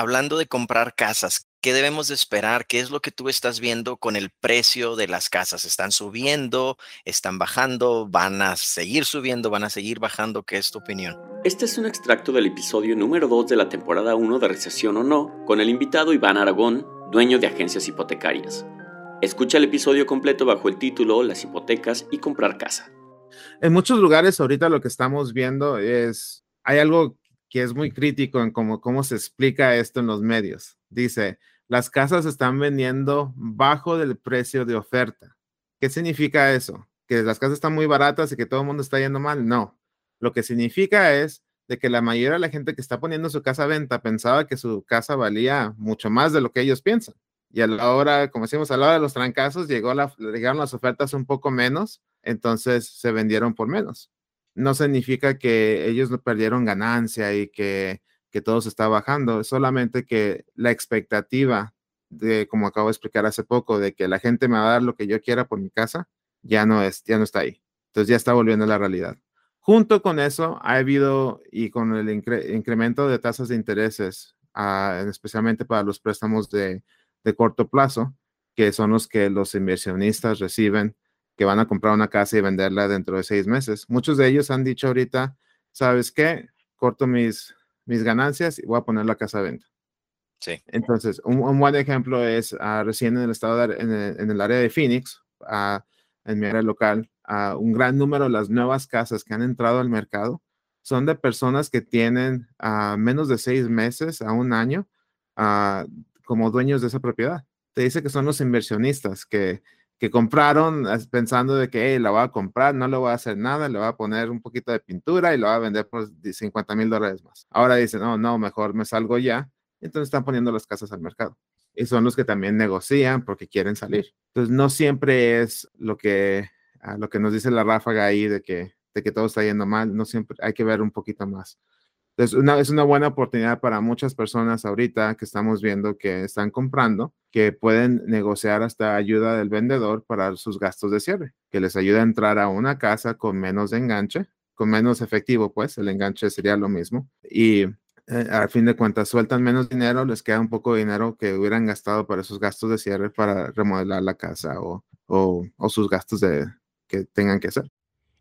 hablando de comprar casas, ¿qué debemos de esperar? ¿Qué es lo que tú estás viendo con el precio de las casas? ¿Están subiendo? ¿Están bajando? ¿Van a seguir subiendo? ¿Van a seguir bajando? ¿Qué es tu opinión? Este es un extracto del episodio número 2 de la temporada 1 de Recesión o No, con el invitado Iván Aragón, dueño de agencias hipotecarias. Escucha el episodio completo bajo el título Las hipotecas y comprar casa. En muchos lugares ahorita lo que estamos viendo es, hay algo que es muy crítico en cómo, cómo se explica esto en los medios. Dice, las casas están vendiendo bajo del precio de oferta. ¿Qué significa eso? ¿Que las casas están muy baratas y que todo el mundo está yendo mal? No. Lo que significa es de que la mayoría de la gente que está poniendo su casa a venta pensaba que su casa valía mucho más de lo que ellos piensan. Y a la hora, como decimos, a la hora de los trancazos, llegó la, llegaron las ofertas un poco menos, entonces se vendieron por menos no significa que ellos no perdieron ganancia y que, que todo se está bajando, solamente que la expectativa de, como acabo de explicar hace poco, de que la gente me va a dar lo que yo quiera por mi casa, ya no es, ya no está ahí. Entonces ya está volviendo a la realidad. Junto con eso, ha habido, y con el incremento de tasas de intereses, ah, especialmente para los préstamos de, de corto plazo, que son los que los inversionistas reciben que van a comprar una casa y venderla dentro de seis meses. Muchos de ellos han dicho ahorita, ¿sabes qué? Corto mis, mis ganancias y voy a poner la casa a venta. Sí. Entonces, un, buen ejemplo es uh, recién en el estado, de, en, el, área de Phoenix, uh, en mi área local, uh, un gran número de las nuevas casas que han entrado al mercado son de personas que tienen menos de seis meses a un año como dueños de esa propiedad. Te dice que son los inversionistas que que compraron pensando de que la voy a comprar, no le voy a hacer nada, le voy a poner un poquito de pintura y lo voy a vender por 50 mil dólares más. Ahora dicen, no, no, mejor me salgo ya. Entonces están poniendo las casas al mercado. Y son los que también negocian porque quieren salir. Entonces no siempre es lo que, ah, lo que nos dice la ráfaga ahí de que, de que todo está yendo mal. No siempre hay que ver un poquito más. Es una, es una buena oportunidad para muchas personas ahorita que estamos viendo que están comprando, que pueden negociar hasta ayuda del vendedor para sus gastos de cierre, que les ayuda a entrar a una casa con menos enganche, con menos efectivo, pues el enganche sería lo mismo. Y eh, al fin de cuentas sueltan menos dinero, les queda un poco de dinero que hubieran gastado para esos gastos de cierre para remodelar la casa o, o, o sus gastos de, que tengan que hacer.